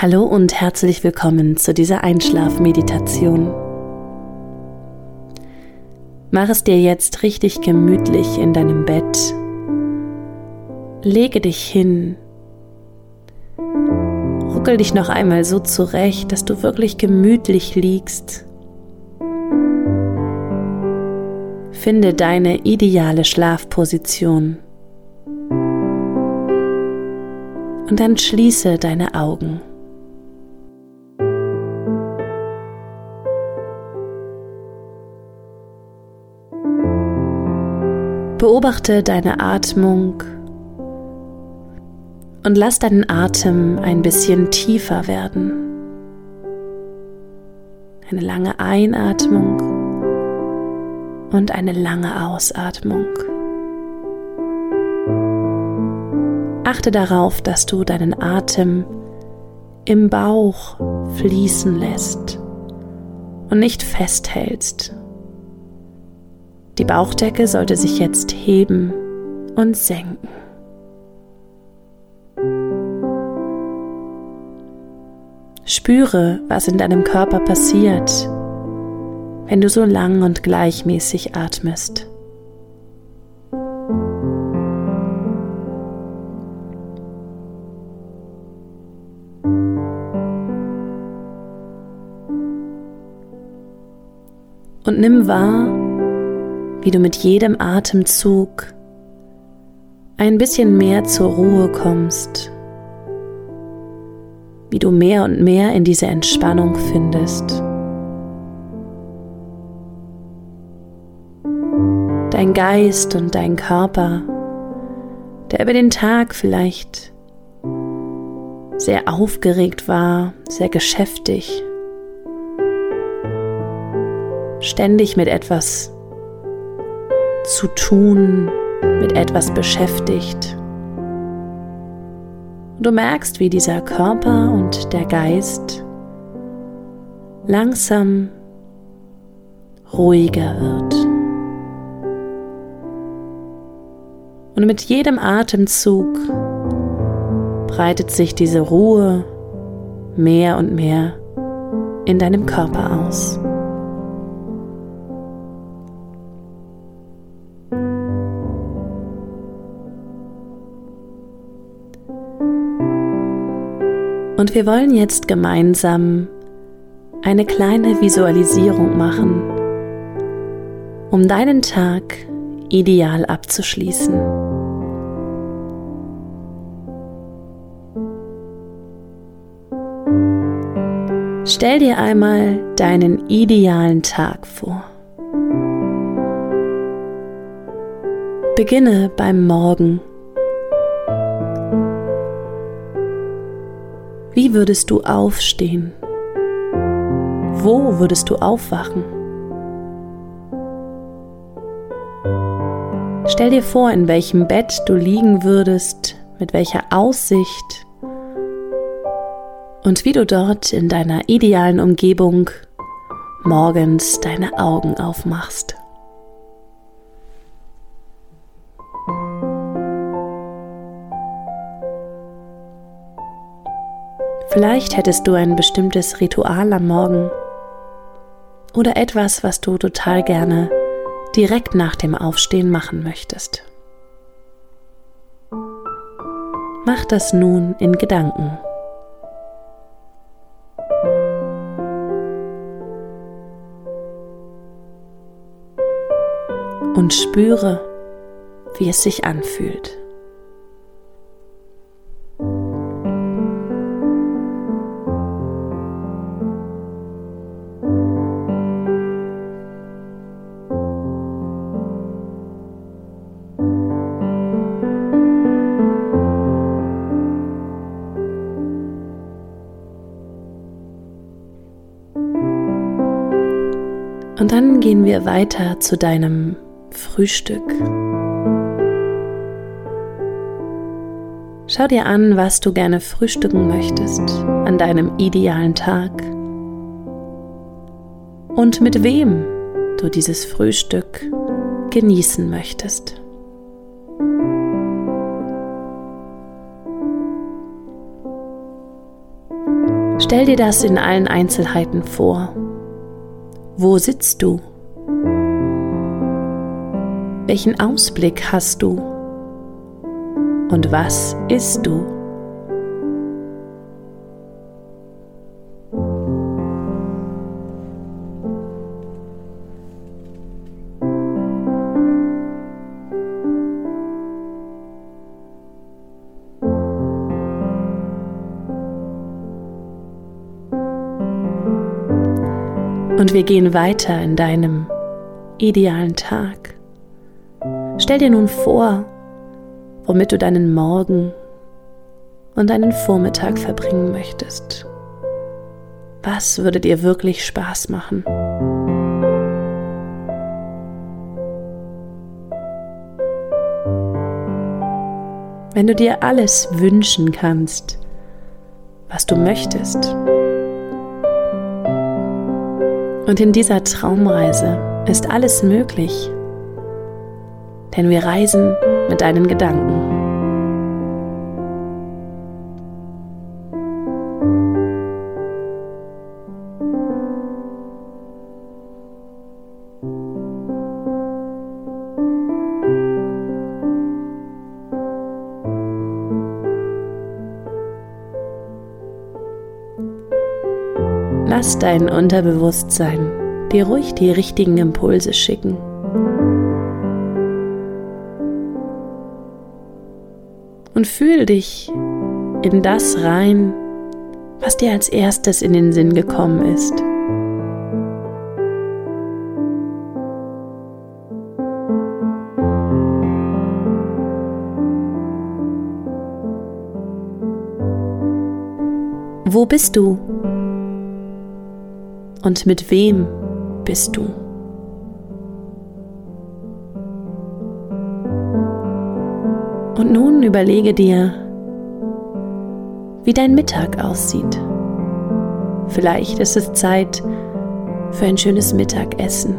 Hallo und herzlich willkommen zu dieser Einschlafmeditation. Mach es dir jetzt richtig gemütlich in deinem Bett. Lege dich hin. Ruckel dich noch einmal so zurecht, dass du wirklich gemütlich liegst. Finde deine ideale Schlafposition. Und dann schließe deine Augen. Beobachte deine Atmung und lass deinen Atem ein bisschen tiefer werden. Eine lange Einatmung und eine lange Ausatmung. Achte darauf, dass du deinen Atem im Bauch fließen lässt und nicht festhältst. Die Bauchdecke sollte sich jetzt heben und senken. Spüre, was in deinem Körper passiert, wenn du so lang und gleichmäßig atmest. Und nimm wahr, wie du mit jedem Atemzug ein bisschen mehr zur Ruhe kommst, wie du mehr und mehr in diese Entspannung findest. Dein Geist und dein Körper, der über den Tag vielleicht sehr aufgeregt war, sehr geschäftig, ständig mit etwas zu tun, mit etwas beschäftigt. Du merkst, wie dieser Körper und der Geist langsam ruhiger wird. Und mit jedem Atemzug breitet sich diese Ruhe mehr und mehr in deinem Körper aus. Und wir wollen jetzt gemeinsam eine kleine Visualisierung machen, um deinen Tag ideal abzuschließen. Stell dir einmal deinen idealen Tag vor. Beginne beim Morgen. Wie würdest du aufstehen? Wo würdest du aufwachen? Stell dir vor, in welchem Bett du liegen würdest, mit welcher Aussicht und wie du dort in deiner idealen Umgebung morgens deine Augen aufmachst. Vielleicht hättest du ein bestimmtes Ritual am Morgen oder etwas, was du total gerne direkt nach dem Aufstehen machen möchtest. Mach das nun in Gedanken. Und spüre, wie es sich anfühlt. Und dann gehen wir weiter zu deinem Frühstück. Schau dir an, was du gerne frühstücken möchtest an deinem idealen Tag und mit wem du dieses Frühstück genießen möchtest. Stell dir das in allen Einzelheiten vor. Wo sitzt du? Welchen Ausblick hast du? Und was isst du? Und wir gehen weiter in deinem idealen Tag. Stell dir nun vor, womit du deinen Morgen und deinen Vormittag verbringen möchtest. Was würde dir wirklich Spaß machen? Wenn du dir alles wünschen kannst, was du möchtest, und in dieser Traumreise ist alles möglich, denn wir reisen mit deinen Gedanken. Lass dein Unterbewusstsein dir ruhig die richtigen Impulse schicken. Und fühl dich in das rein, was dir als erstes in den Sinn gekommen ist. Wo bist du? Und mit wem bist du? Und nun überlege dir, wie dein Mittag aussieht. Vielleicht ist es Zeit für ein schönes Mittagessen.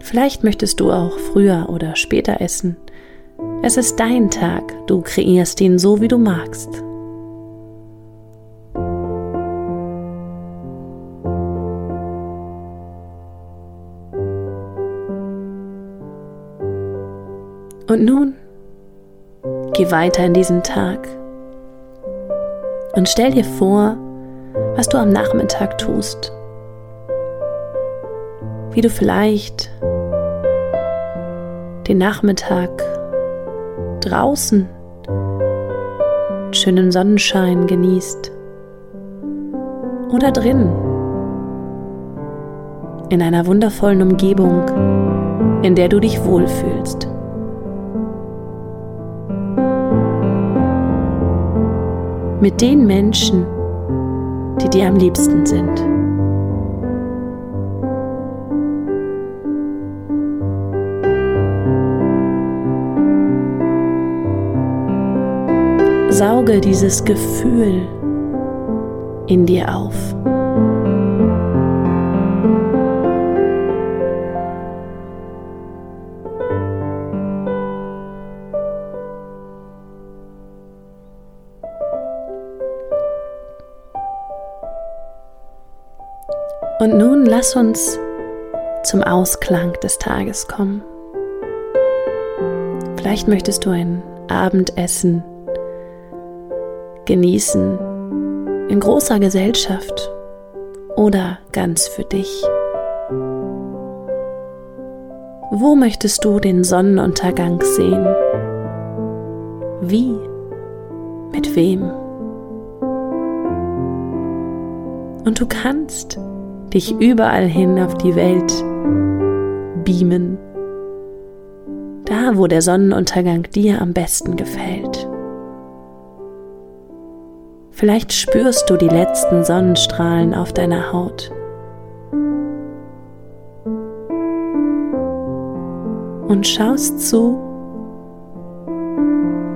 Vielleicht möchtest du auch früher oder später essen. Es ist dein Tag, du kreierst ihn so, wie du magst. Und nun geh weiter in diesen Tag und stell dir vor, was du am Nachmittag tust. Wie du vielleicht den Nachmittag draußen schönen Sonnenschein genießt oder drin in einer wundervollen Umgebung, in der du dich wohlfühlst. Mit den Menschen, die dir am liebsten sind. Sauge dieses Gefühl in dir auf. Und nun lass uns zum Ausklang des Tages kommen. Vielleicht möchtest du ein Abendessen genießen in großer Gesellschaft oder ganz für dich? Wo möchtest du den Sonnenuntergang sehen? Wie? Mit wem? Und du kannst dich überall hin auf die Welt beamen, da wo der Sonnenuntergang dir am besten gefällt. Vielleicht spürst du die letzten Sonnenstrahlen auf deiner Haut. Und schaust zu,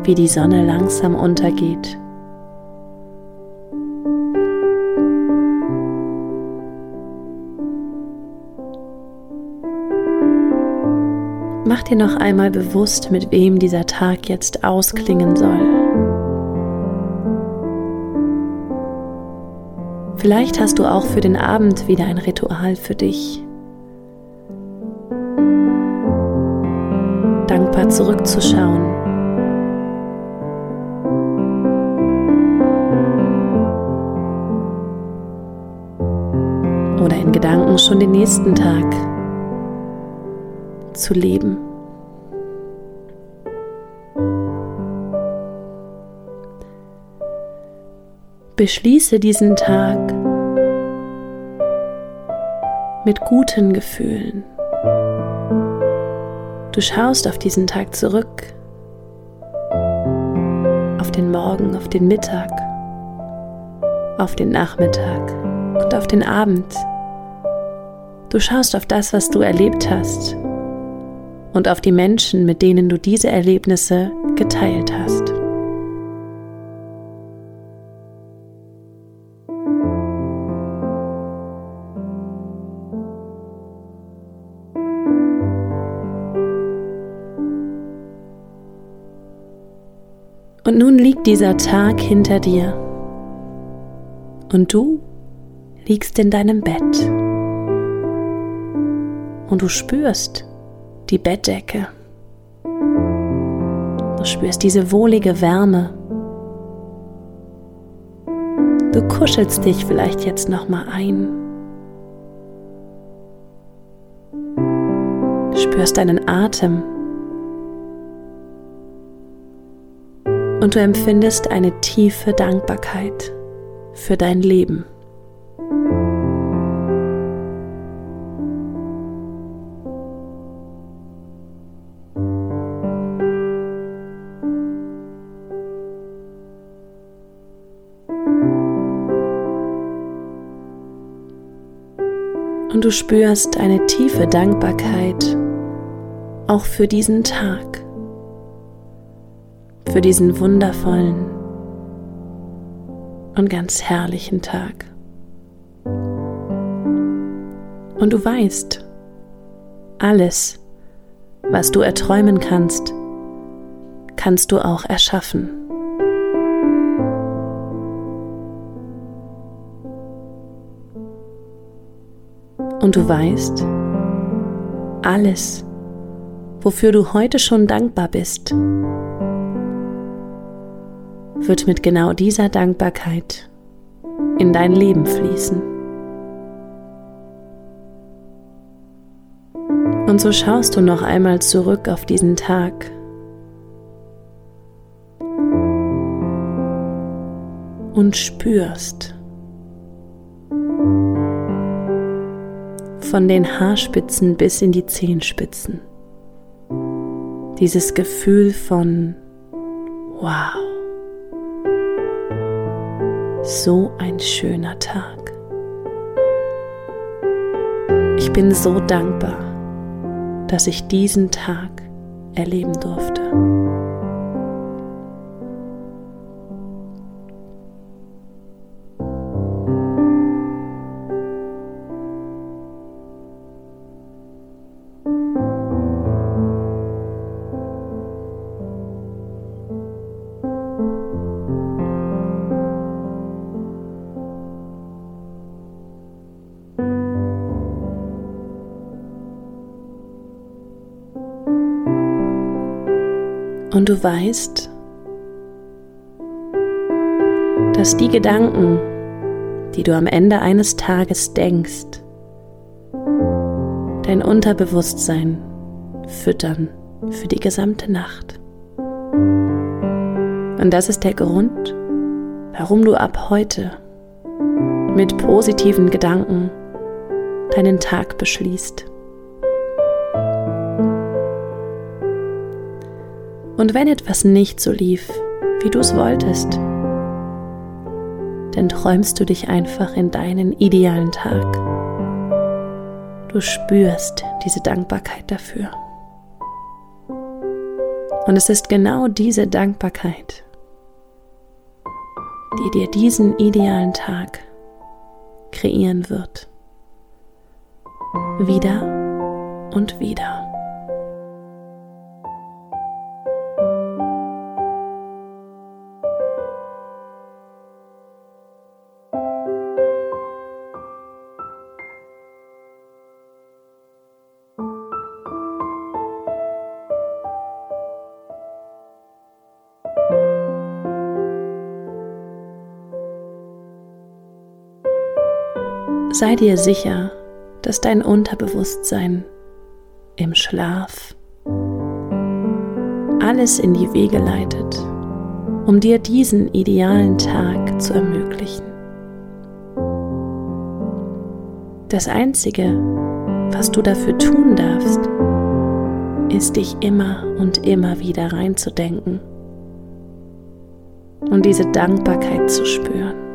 wie die Sonne langsam untergeht. mach dir noch einmal bewusst, mit wem dieser Tag jetzt ausklingen soll. Vielleicht hast du auch für den Abend wieder ein Ritual für dich. Dankbar zurückzuschauen. Oder in Gedanken schon den nächsten Tag zu leben. Beschließe diesen Tag mit guten Gefühlen. Du schaust auf diesen Tag zurück, auf den Morgen, auf den Mittag, auf den Nachmittag und auf den Abend. Du schaust auf das, was du erlebt hast und auf die Menschen, mit denen du diese Erlebnisse geteilt hast. Dieser Tag hinter dir und du liegst in deinem Bett und du spürst, die Bettdecke. Du spürst diese wohlige Wärme. Du kuschelst dich vielleicht jetzt noch mal ein. Spürst deinen Atem. Und du empfindest eine tiefe Dankbarkeit für dein Leben. und du spürst eine tiefe Dankbarkeit auch für diesen Tag, für diesen wundervollen und ganz herrlichen Tag. Und du weißt, alles, was du erträumen kannst, kannst du auch erschaffen. Und du weißt, alles, wofür du heute schon dankbar bist, wird mit genau dieser Dankbarkeit in dein Leben fließen. Und so schaust du noch einmal zurück auf diesen Tag. Und spürst, von den Haarspitzen bis in die Zehenspitzen. Dieses Gefühl von Wow, so ein schöner Tag. Ich bin so dankbar, dass ich diesen Tag erleben durfte. Und du weißt, dass die Gedanken, die du am Ende eines Tages denkst, dein Unterbewusstsein füttern für die gesamte Nacht. Und das ist der Grund, warum du ab heute mit positiven Gedanken deinen Tag beschließt. Und wenn etwas nicht so lief, wie du es wolltest, dann träumst du dich einfach in deinen idealen Tag. Du spürst diese Dankbarkeit dafür. Und es ist genau diese Dankbarkeit, die dir diesen idealen Tag kreieren wird. Wieder und wieder. Sei dir sicher, dass dein Unterbewusstsein im Schlaf alles in die Wege leitet, um dir diesen idealen Tag zu ermöglichen. Das Einzige, was du dafür tun darfst, ist dich immer und immer wieder reinzudenken und diese Dankbarkeit zu spüren.